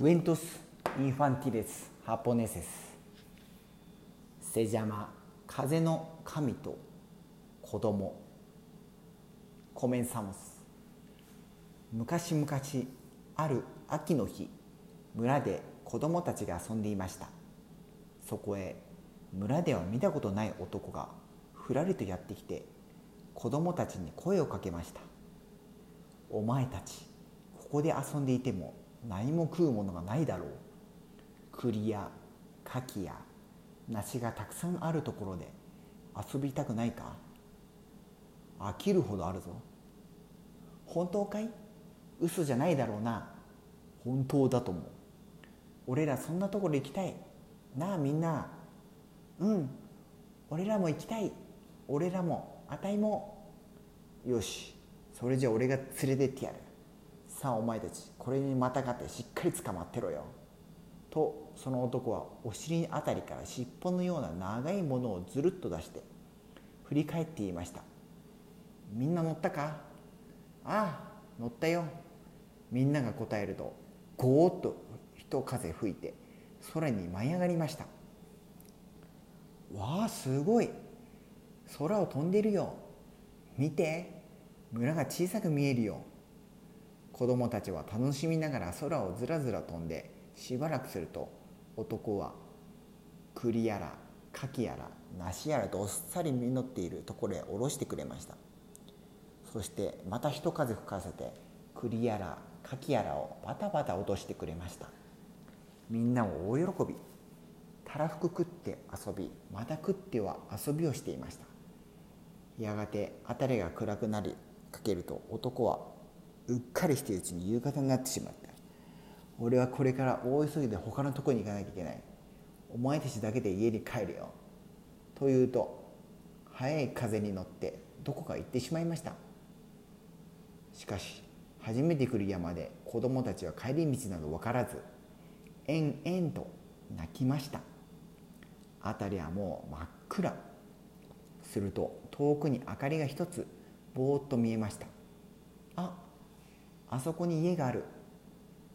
クエントス・インファンティレス・ハポネセスセジャマ風の神と子供コメンサモス昔々ある秋の日村で子供たちが遊んでいましたそこへ村では見たことない男がふらりとやってきて子供たちに声をかけました「お前たちここで遊んでいても何も食うものがないだろう。栗や柿や梨がたくさんあるところで遊びたくないか？飽きるほどあるぞ。本当かい？嘘じゃないだろうな。本当だと思う。俺らそんなところ行きたい。なあみんな。うん。俺らも行きたい。俺らもあたいも。よし。それじゃ俺が連れてってやる。さあお前たちこれにまたがってしっかり捕まってろよ。とその男はお尻あたりから尻尾のような長いものをずるっと出して振り返って言いました。みんな乗ったか？ああ乗ったよ。みんなが答えるとゴーッと一風吹いて空に舞い上がりました。わあすごい。空を飛んでるよ。見て。村が小さく見えるよ。子供たちは楽しみながら空をずらずら飛んでしばらくすると男は栗やら柿やら梨やらとおっさり実っているところへ下ろしてくれました。そしてまた一風吹かせて栗やら柿やらをバタバタ落としてくれました。みんなも大喜び。たらふく食って遊びまた食っては遊びをしていました。やがて辺りが暗くなりかけると男はうっかりしているうちに夕方になってしまった。俺はこれから大急ぎで他のとこに行かなきゃいけない。お前たちだけで家に帰るよ。と言うと速い風に乗ってどこか行ってしまいました。しかし初めて来る山で子供たちは帰り道など分からず延々と泣きました。辺りはもう真っ暗。すると遠くに明かりが一つぼーっと見えました。ああそこに家がある。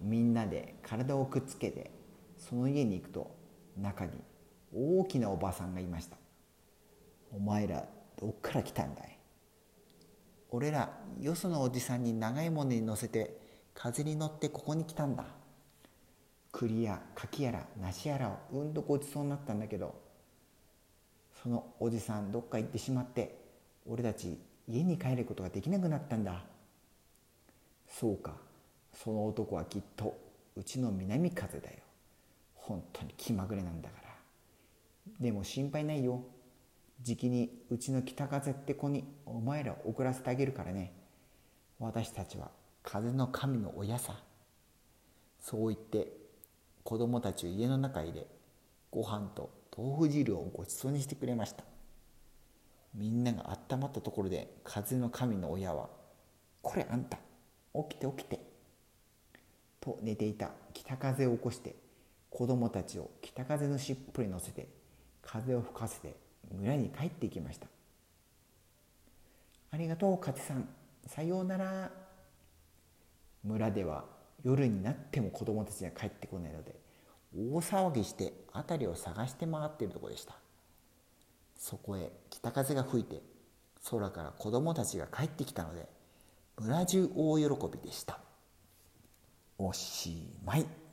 みんなで体をくっつけてその家に行くと中に大きなおばさんがいました。お前らどっから来たんだい？俺らよそのおじさんに長いものに乗せて風に乗ってここに来たんだ。栗や柿やら梨やらをうんとごちそうになったんだけどそのおじさんどっか行ってしまって俺たち家に帰ることができなくなったんだ。そうか。その男はきっとうちの南風だよ。本当に気まぐれなんだから。でも心配ないよ。じきにうちの北風って子にお前ら送らせてあげるからね。私たちは風の神の親さ。そう言って子供たちを家の中へ入れご飯と豆腐汁をごちそうにしてくれました。みんながあったまったところで風の神の親は「これあんた。起きて起きて」と寝ていた北風を起こして子供たちを北風の尻尾に乗せて風を吹かせて村に帰っていきました。ありがとう勝さん。さようなら。村では夜になっても子供たちが帰ってこないので大騒ぎして辺りを探して回っているとこでした。そこへ北風が吹いて空から子供たちが帰ってきたので村中大喜びでした。おしまい。